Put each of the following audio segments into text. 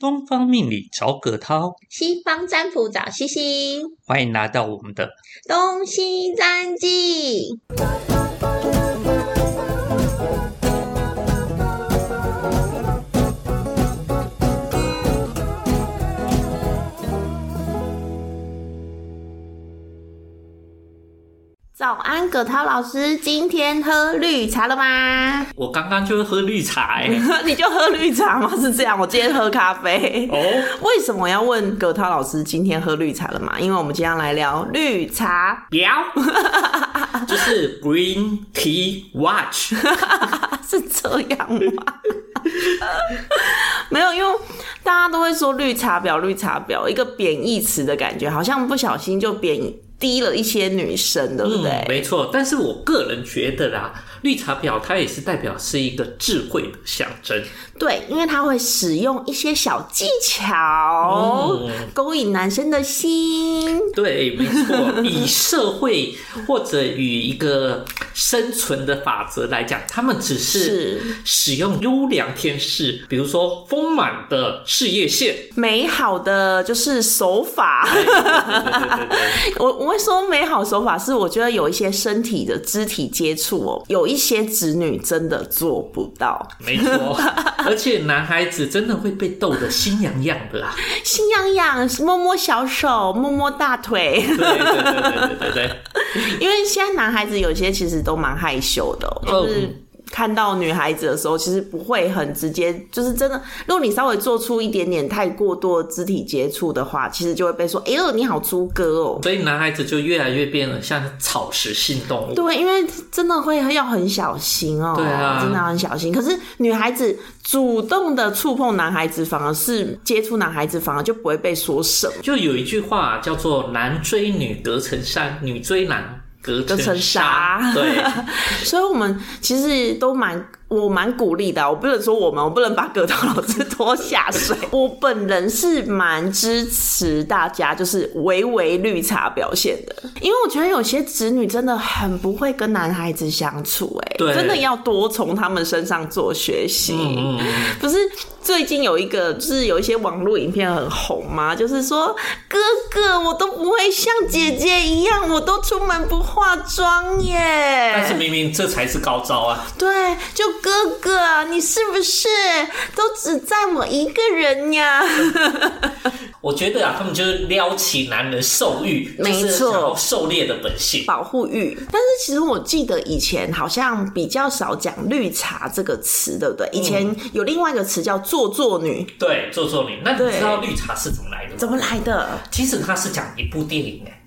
东方命理找葛涛，西方占卜找西西，欢迎来到我们的东西占记。早安，葛涛老师，今天喝绿茶了吗？我刚刚就是喝绿茶、欸，你就喝绿茶吗？是这样，我今天喝咖啡。哦，为什么要问葛涛老师今天喝绿茶了嘛？因为我们今天要来聊绿茶。要，就是 Green Tea Watch，是这样吗？没有，因为大家都会说绿茶婊，绿茶婊，一个贬义词的感觉，好像不小心就贬低了一些女生，对不对？嗯，没错。但是我个人觉得啦，绿茶婊它也是代表是一个智慧的象征。对，因为它会使用一些小技巧，嗯勾引男生的心。对，没错。以社会或者与一个生存的法则来讲，他们只是是使用优良天使，比如说丰满的事业线。美好的就是手法，对对对对对。我我会说美好手法是，我觉得有一些身体的肢体接触哦，有一些子女真的做不到。没错，而且男孩子真的会被逗得心痒痒的啊！心痒痒，摸摸小手，摸摸大腿。对对对对对对對，因为现在男孩子有些其实都蛮害羞的、哦，就是嗯看到女孩子的时候，其实不会很直接，就是真的，如果你稍微做出一点点太过多的肢体接触的话，其实就会被说，哎呦，你好猪哥哦。所以男孩子就越来越变得像草食性动物。对，因为真的会要很小心哦，对啊真的要很小心。可是女孩子主动的触碰男孩子，反而是接触男孩子，反而就不会被说什么。就有一句话叫做“男追女隔层山，女追男隔隔层层纱。对，所以我们其实都蛮，我蛮鼓励的啊。我不能说我们，我不能把葛涛老师拖下水。我本人是蛮支持大家就是微微绿茶表现的，因为我觉得有些子女真的很不会跟男孩子相处、哎，对真的要多从他们身上做学习。嗯嗯嗯，不是最近有一个，就是有一些网络影片很红吗？就是说哥哥，我都不会像姐姐一样，我都出门不化妆耶。但是明明这才是高招啊！对，就哥哥，你是不是都只在我一个人呀？我觉得啊，他们就是撩起男人兽欲，没就是错狩猎的本性。保护欲。但是其实我记得以前好像比较少讲“绿茶”这个词，对不对？以前有另外一个词叫“做作女对，做作女。那你知道绿茶是怎么来的”，吗？怎么来的？其实它是讲一部电影哎。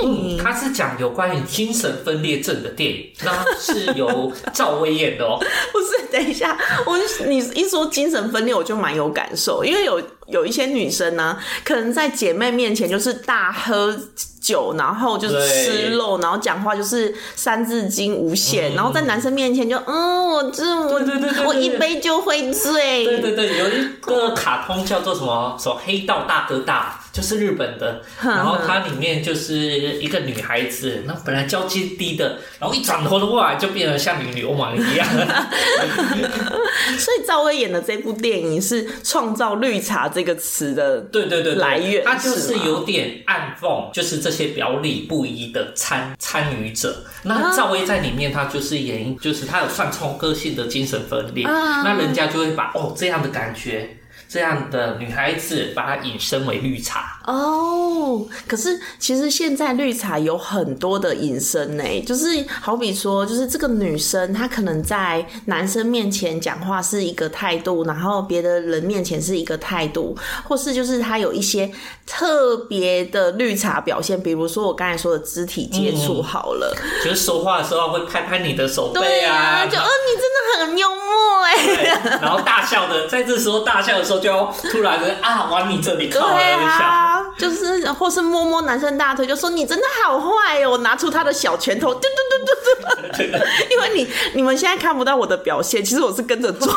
啊，是一部电影。它是讲有关于精神分裂症的电影，那是由赵薇演的哦。不是，等一下，我你一说精神分裂，我就蛮有感受，因为有有一些女生呢、可能在姐妹面前就是大喝酒，然后就是吃肉，然后讲话就是三字经无限，然后在男生面前就嗯，我这我对对对对对。我一杯就会醉，对对对，有一个卡通叫做什么什么黑道大哥大，就是日本的，然后它里面就是一个女孩子，那本来交际低的，然后一转头的话就变得像女流氓一样。所以赵薇演的这部电影是创造“绿茶”这个词的，对对对对，来源它就是有点暗讽，就是这些表里不一的参参与者。那赵薇在里面，她就是演，就是她有算冲个性的精神分裂，啊那人家就会把哦这样的感觉。这样的女孩子，把它引申为绿茶。哦，可是其实现在绿茶有很多的隐身呢，就是好比说，就是这个女生她可能在男生面前讲话是一个态度，然后别的人面前是一个态度，或是就是她有一些特别的绿茶表现，比如说我刚才说的肢体接触好了，就是说话的时候会拍拍你的手背对啊，就哦你真的很幽默哎，对，然后大笑的，在这时候大笑的时候，就要突然的啊往你这里靠一下。就是或是摸摸男生大腿，就说你真的好坏哦，拿出他的小拳头，嘟嘟嘟嘟嘟，因为你你们现在看不到我的表现，其实我是跟着抓。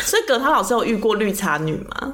所以葛涛老师有遇过绿茶女吗？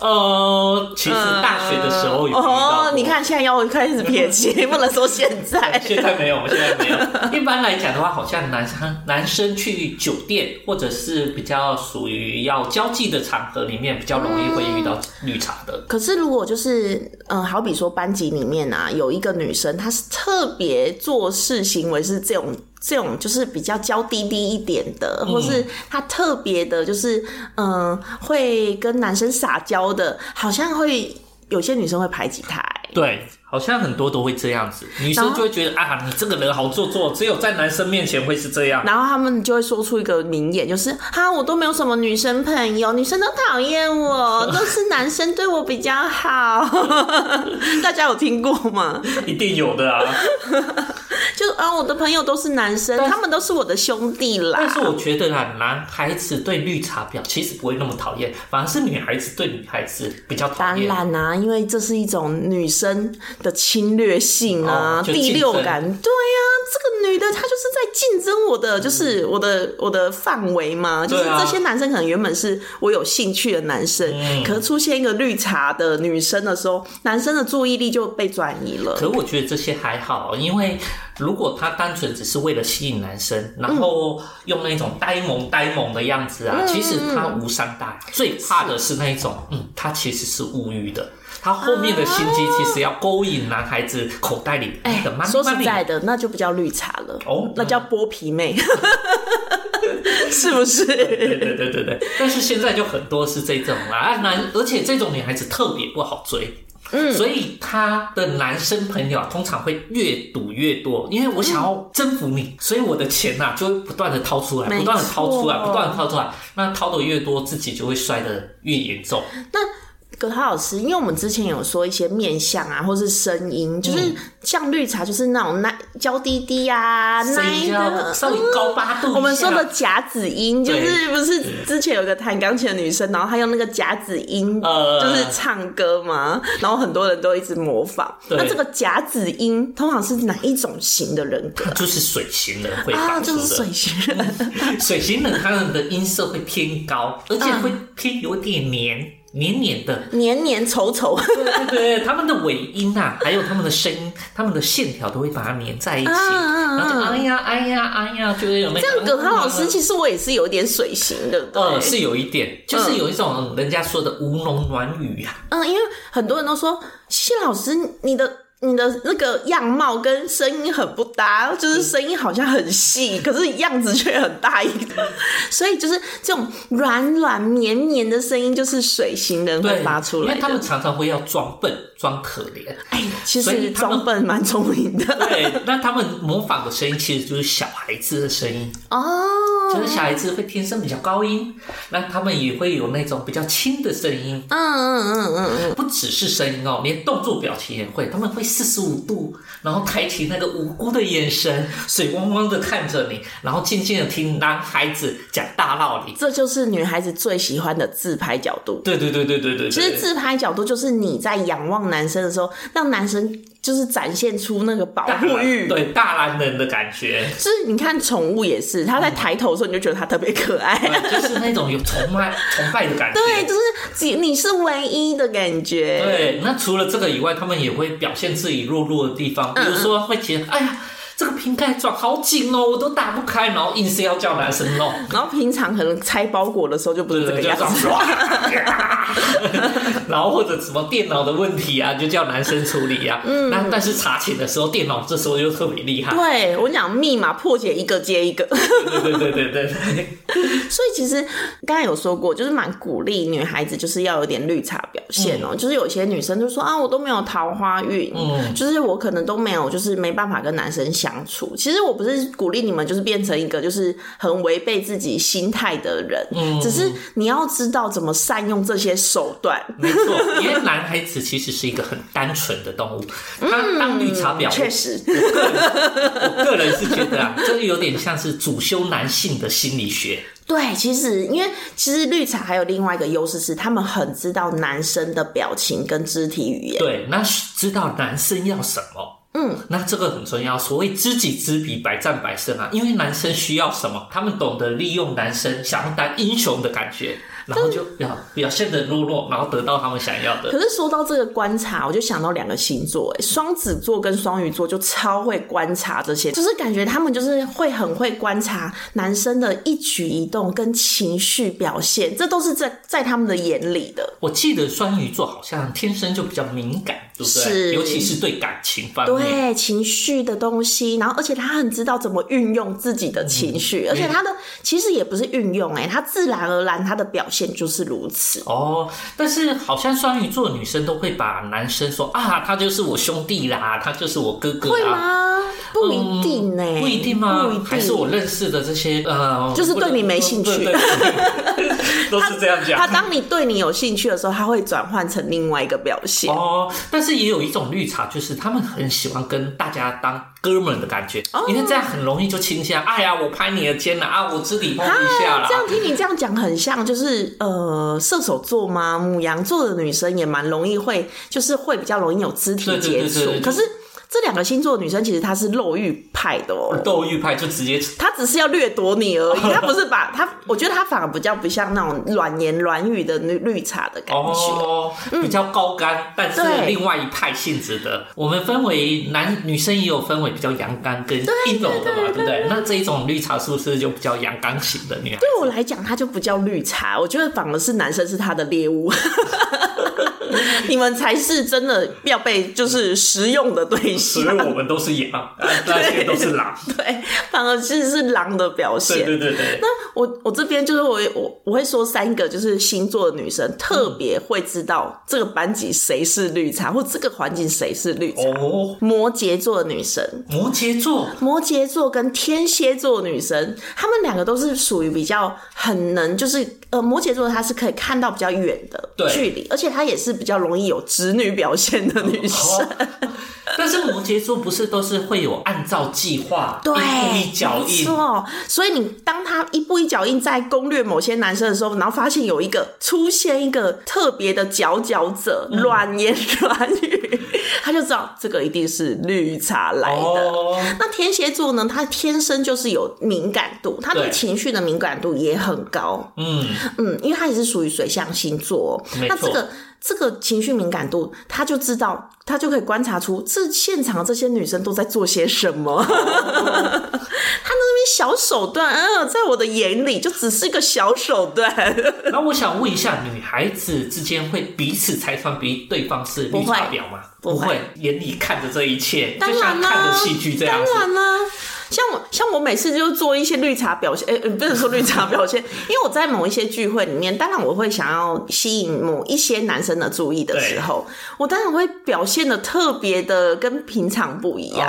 呃，其实大学的时候有遇到哦，你看现在要开始撇清，不能说现在。现在没有，现在没有。一般来讲的话，好像男生男生去酒店或者是比较属于要交际的场合里面，比较容易会遇到绿茶的。可是如果就是嗯，好比说班级里面啊，有一个女生，她是特别做事行为是这种。这种就是比较娇滴滴一点的，或是他特别的，就是嗯，会跟男生撒娇的，好像会有些女生会排挤他。对，好像很多都会这样子，女生就会觉得啊，你这个人好做作，只有在男生面前会是这样。然后他们就会说出一个名言，就是哈，我都没有什么女生朋友，女生都讨厌我，都是男生对我比较好。大家有听过吗？一定有的啊。就啊，我的朋友都是男生，他们都是我的兄弟啦。但是我觉得啊，男孩子对绿茶婊其实不会那么讨厌，反而是女孩子对女孩子比较讨厌。当然啊，因为这是一种女生的侵略性啊，第六感。对呀，这个女的她就是在竞争我的，就是我的我的范围嘛。就是这些男生可能原本是我有兴趣的男生，可是出现一个绿茶的女生的时候，男生的注意力就被转移了。可我觉得这些还好，因为。如果他单纯只是为了吸引男生，然后用那种呆萌呆萌的样子啊，其实他无伤大雅。最怕的是那种，嗯，他其实是物欲的，他后面的心机其实要勾引男孩子口袋里的。说实在的，那就不叫绿茶了，哦，那叫剥皮妹，是不是？对对对对对。但是现在就很多是这种啊，男，而且这种女孩子特别不好追。嗯，所以他的男生朋友通常会越赌越多，因为我想要征服你，所以我的钱呐就会不断的掏出来，不断的掏出来，不断的掏出来，那掏的越多，自己就会摔得越严重。那。葛涛老师，因为我们之前有说一些面相啊，或是声音，就是像绿茶，就是那种奶娇滴滴啊，奶的稍微高八度。我们说的假子音，就是不是之前有个弹钢琴的女生，然后她用那个假子音，就是唱歌嘛，然后很多人都一直模仿。那这个假子音通常是哪一种型的人格？就是水型人会啊，就是。水型人，水型人他们的音色会偏高，而且会偏有点黏。黏黏的，黏黏稠稠，对对对，他们的尾音啊，还有他们的声音，他们的线条都会把它粘在一起，然后哎呀哎呀哎呀，就会有那这样。葛涛老师，其实我也是有点水型的，呃，是有一点，就是有一种人家说的吴侬软语啊。嗯，因为很多人都说谢老师，你的。你的那个样貌跟声音很不搭，就是声音好像很细，可是样子却很大一个，所以就是这种软软绵绵的声音，就是水型人会发出来。因为他们常常会要装笨、装可怜。哎，其实装笨蛮聪明的。对，那他们模仿的声音其实就是小孩子的声音哦，就是小孩子会天生比较高音，那他们也会有那种比较轻的声音。嗯嗯嗯嗯嗯，不只是声音哦，连动作表情也会，他们会。四十五度，然后抬起那个无辜的眼神，水汪汪的看着你，然后静静的听男孩子讲大道理。这就是女孩子最喜欢的自拍角度。对对对对对对。其实自拍角度就是你在仰望男生的时候，让男生。就是展现出那个保护欲，对大男人的感觉。就是你看宠物也是，它在抬头的时候，你就觉得它特别可爱，就是那种有崇拜 崇拜的感觉。对，就是你是唯一的感觉。对，那除了这个以外，他们也会表现自己弱弱的地方，比如说会觉得，哎呀。这个瓶盖装好紧哦，我都打不开，然后硬是要叫男生弄。然后平常可能拆包裹的时候就不是这个样子。然后或者什么电脑的问题啊，就叫男生处理啊。嗯。那但是查寝的时候，电脑这时候就特别厉害。对我讲密码破解一个接一个。对对对对对。所以其实刚才有说过，就是蛮鼓励女孩子就是要有点绿茶表现哦。就是有些女生就说啊，我都没有桃花运，嗯，就是我可能都没有，就是没办法跟男生相。相处，其实我不是鼓励你们，就是变成一个就是很违背自己心态的人。嗯，只是你要知道怎么善用这些手段。没错，因为男孩子其实是一个很单纯的动物，他当绿茶婊，确实，我个人是觉得啊，这有点像是主修男性的心理学。对，其实因为其实绿茶还有另外一个优势是，他们很知道男生的表情跟肢体语言。对，那知道男生要什么。嗯，那这个很重要。所谓知己知彼，百战百胜啊。因为男生需要什么，他们懂得利用男生想要当英雄的感觉。然后就表表现的弱弱，然后得到他们想要的。可是说到这个观察，我就想到两个星座，哎，双子座跟双鱼座就超会观察这些，就是感觉他们就是会很会观察男生的一举一动跟情绪表现，这都是在在他们的眼里的。我记得双鱼座好像天生就比较敏感，对不对？尤其是对感情方面，对情绪的东西，然后而且他很知道怎么运用自己的情绪，而且他的其实也不是运用，哎，他自然而然他的表现。就是如此。哦，但是好像双鱼座女生都会把男生说啊，他就是我兄弟啦，他就是我哥哥，会吗？不一定呢，不一定吗？还是我认识的这些呃，就是对你没兴趣，都是这样讲。他当你对你有兴趣的时候，他会转换成另外一个表现哦。但是也有一种绿茶，就是他们很喜欢跟大家当哥们的感觉，因为这样很容易就亲下。哎呀，我拍你的肩了啊，我肢体碰一下了。这样听你这样讲，很像就是呃射手座吗？母羊座的女生也蛮容易会，就是会比较容易有肢体接触，可是。这两个星座女生其实她是肉欲派的哦，肉欲派就直接，她只是要掠夺你而已，她不是把 她，我觉得她反而比较不像那种软言软语的绿绿茶的感觉，哦，比较高干，但是另外一派性质的。我们分为男女生也有分为比较阳刚跟阴柔的嘛，对不对？那这一种绿茶是不是就比较阳刚型的女孩？对我来讲，她就不叫绿茶，我觉得反而是男生是她的猎物。你们才是真的要被就是食用的对象，所以我们都是羊，那些都是狼，对，反而其实是狼的表现。对对对。那我我这边就是我我我会说三个就是星座的女生特别会知道这个班级谁是绿茶，或这个环境谁是绿茶。哦，摩羯座的女生，摩羯座，摩羯座跟天蝎座女生，她们两个都是属于比较很能，就是呃，摩羯座他是可以看到比较远的距离，而且他也是。比较容易有直女表现的女生，但是摩羯座不是都是会有按照计划一步一脚印，错。所以你当他一步一脚印在攻略某些男生的时候，然后发现有一个出现一个特别的佼佼者，软言软语，他就知道这个一定是绿茶来的。那天蝎座呢？他天生就是有敏感度，他对情绪的敏感度也很高。嗯嗯，因为他也是属于水象星座，那这个。这个情绪敏感度，他就知道，他就可以观察出这现场这些女生都在做些什么。他那边小手段，嗯，在我的眼里就只是一个小手段。那我想问一下，女孩子之间会彼此猜穿比对方是绿茶婊吗？不会，眼里看着这一切，就像看着戏剧这样子。像我像我每次就做一些绿茶表现，哎，不能说绿茶表现，因为我在某一些聚会里面，当然我会想要吸引某一些男生的注意的时候，我当然会表现的特别的跟平常不一样。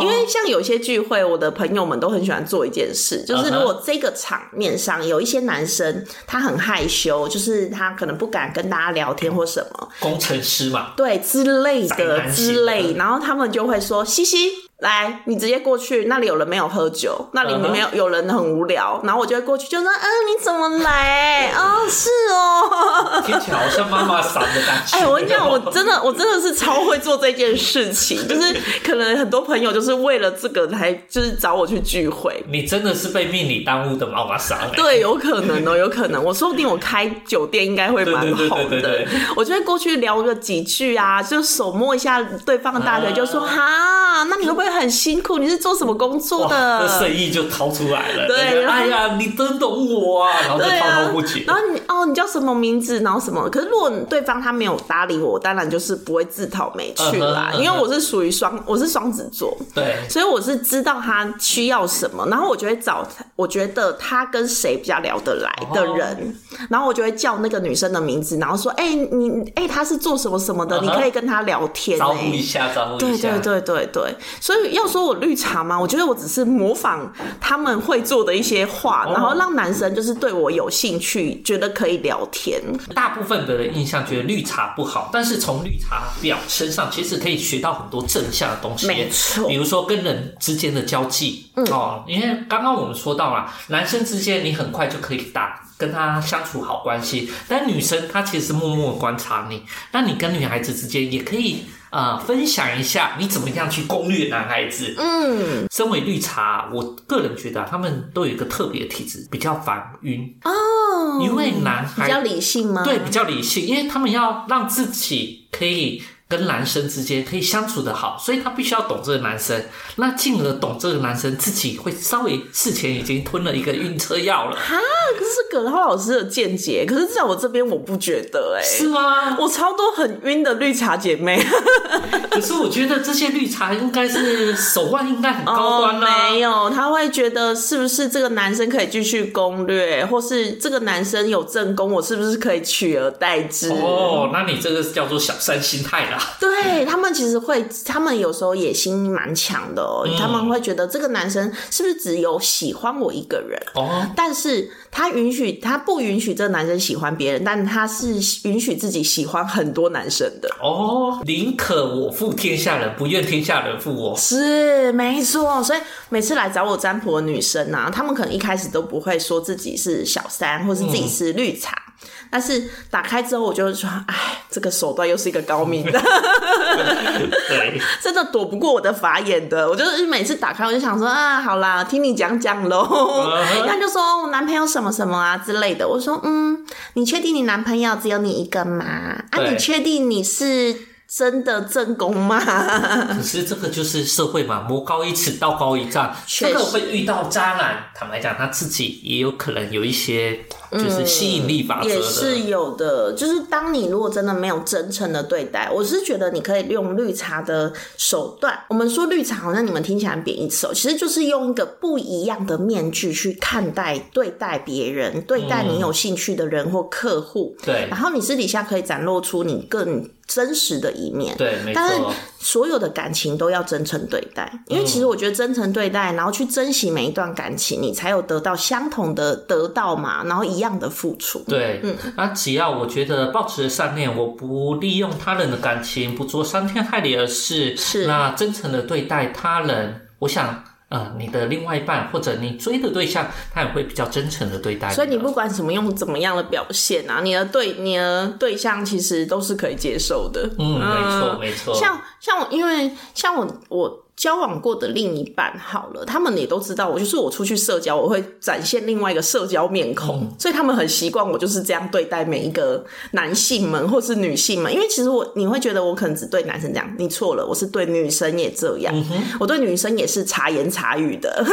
因为像有些聚会，我的朋友们都很喜欢做一件事，就是如果这个场面上有一些男生他很害羞，就是他可能不敢跟大家聊天或什么，工程师嘛，对之类的之类，然后他们就会说西西。来，你直接过去，那里有人没有喝酒，那里没有有人很无聊，然后我就会过去，就说，嗯，你怎么来？哦，是哦，听起来好像妈妈傻的感觉。哎，我跟你讲，我真的，我真的是超会做这件事情，就是可能很多朋友就是为了这个才就是找我去聚会。你真的是被命理耽误的妈妈嗓。对，有可能哦，有可能，我说不定我开酒店应该会蛮红的。我就会过去聊个几句啊，就手摸一下对方的大腿，就说哈，那你会不会？很辛苦，你是做什么工作的？那生意就掏出来了。对，哎呀，你真懂我啊！然后就滔滔不绝。然后你哦，你叫什么名字？然后什么？可是如果对方他没有搭理我，当然就是不会自讨没趣啦。因为我是属于双，我是双子座，对，所以我是知道他需要什么，然后我就会找，我觉得他跟谁比较聊得来的人，然后我就会叫那个女生的名字，然后说，哎，你哎，他是做什么什么的？你可以跟他聊天，招呼一下，招呼一下。对对对对对，所以。要说我绿茶吗？我觉得我只是模仿他们会做的一些话，然后让男生就是对我有兴趣，觉得可以聊天。大部分的人印象觉得绿茶不好，但是从绿茶婊身上其实可以学到很多正向的东西。没错，比如说跟人之间的交际哦，因为刚刚我们说到了，男生之间你很快就可以打跟他相处好关系，但女生她其实是默默观察你，那你跟女孩子之间也可以。呃分享一下你怎么样去攻略男孩子。嗯，身为绿茶，我个人觉得他们都有一个特别的体质，比较烦晕。哦，因为男孩比较理性吗？对，比较理性，因为他们要让自己可以跟男生之间可以相处的好，所以他必须要懂这个男生，那进而懂这个男生自己会稍微事前已经吞了一个晕车药了，哈，可是葛浩老师的见解，可是在我这边我不觉得、哎，是吗？我超多很晕的绿茶姐妹，可是我觉得这些绿茶应该是手腕应该很高端啦、哦。没有，他会觉得是不是这个男生可以继续攻略，或是这个男生有正宫，我是不是可以取而代之？哦，那你这个叫做小三心态啦。对他们其实会，他们有时候野心蛮强的哦、嗯他们会觉得这个男生是不是只有喜欢我一个人？哦，但是他允许，他不允许这个男生喜欢别人，但他是允许自己喜欢很多男生的。哦，宁可我负天下人，不愿天下人负我。是没错，所以每次来找我占卜的女生啊，她们可能一开始都不会说自己是小三，或是自己是绿茶，但是打开之后，我就会说，哎，这个手段又是一个高明的，对，真的躲不过我的法眼的。我就是每次打开，我就想说啊，好啦，听你讲讲喽。嗯他就说我男朋友什么什么啊之类的。我说嗯，你确定你男朋友只有你一个吗？啊，你确定你是真的正宫吗？可是这个就是社会嘛，魔高一尺，道高一丈，确实这个会遇到渣男。坦白讲，他自己也有可能有一些就是吸引力法。也是有的，就是当你如果真的没有真诚的对待，我是觉得你可以用绿茶的手段。我们说绿茶好像你们听起来贬义词哦，其实就是用一个不一样的面具去看待、对待别人，对待你有兴趣的人或客户。对然后你私底下可以展露出你更真实的一面。对，没但是错。所有的感情都要真诚对待，因为其实我觉得真诚对待，然后去珍惜每一段感情，你才有得到相同的得到嘛，然后一样的付出。对，那只要我觉得保持善念，我不利用他人的感情，不做伤天害理的事，是那真诚的对待他人，我想。呃，你的另外一半或者你追的对象，他也会比较真诚的对待的。所以你不管什么用怎么样的表现啊，你的对你的对象其实都是可以接受的。嗯，没错没错。像像我，因为像我我交往过的另一半，好了，他们也都知道我，就是我出去社交，我会展现另外一个社交面孔，所以他们很习惯我就是这样对待每一个男性们或是女性们。因为其实我你会觉得我可能只对男生这样，你错了，我是对女生也这样，我对女生也是茶言茶语的，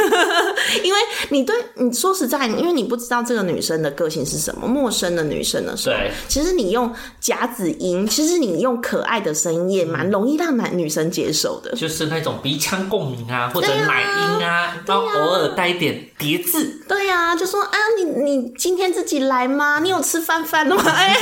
因为你对你说实在，因为你不知道这个女生的个性是什么，陌生的女生的时候对，其实你用夹子音，其实你用可爱的声音也蛮容易让男女生接受的。就是那种鼻腔共鸣啊，或者奶音啊，然后偶尔带一点叠字。对呀、就说啊，你你今天自己来吗？你有吃饭饭了吗？哎、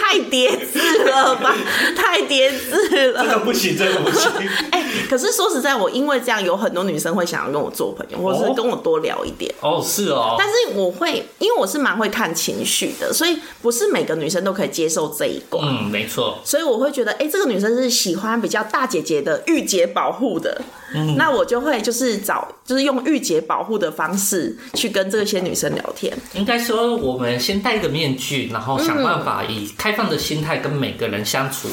太叠字了吧，太叠字了。个不行，这个不行。哎、可是说实在，我因为这样，有很多女生会想要跟我做朋友，或者是哦跟我多聊一点。哦，是哦。但是我会，因为我是蛮会看情绪的，所以不是每个女生都可以接受这一关。嗯，没错。所以我会觉得，哎、这个女生是喜欢比较大姐姐的御姐保护的，嗯那我就会就是找，就是用御姐保护的方式去跟这些女生聊天。应该说，我们先戴一个面具，然后想办法以开放的心态跟每个人相处。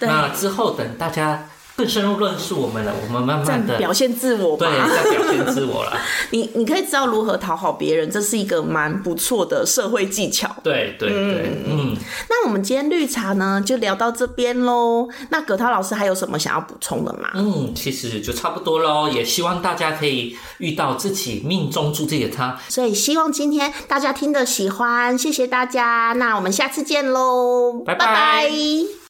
对那之后，等大家更深入认识我们了，我们慢慢的表现自我对在。表现自我了。你你可以知道如何讨好别人，这是一个蛮不错的社会技巧。对对对，嗯，那我们今天绿茶呢，就聊到这边喽。那葛涛老师还有什么想要补充的吗？嗯，其实就差不多喽。也希望大家可以遇到自己命中注定的他。所以希望今天大家听的喜欢，谢谢大家。那我们下次见喽，拜拜拜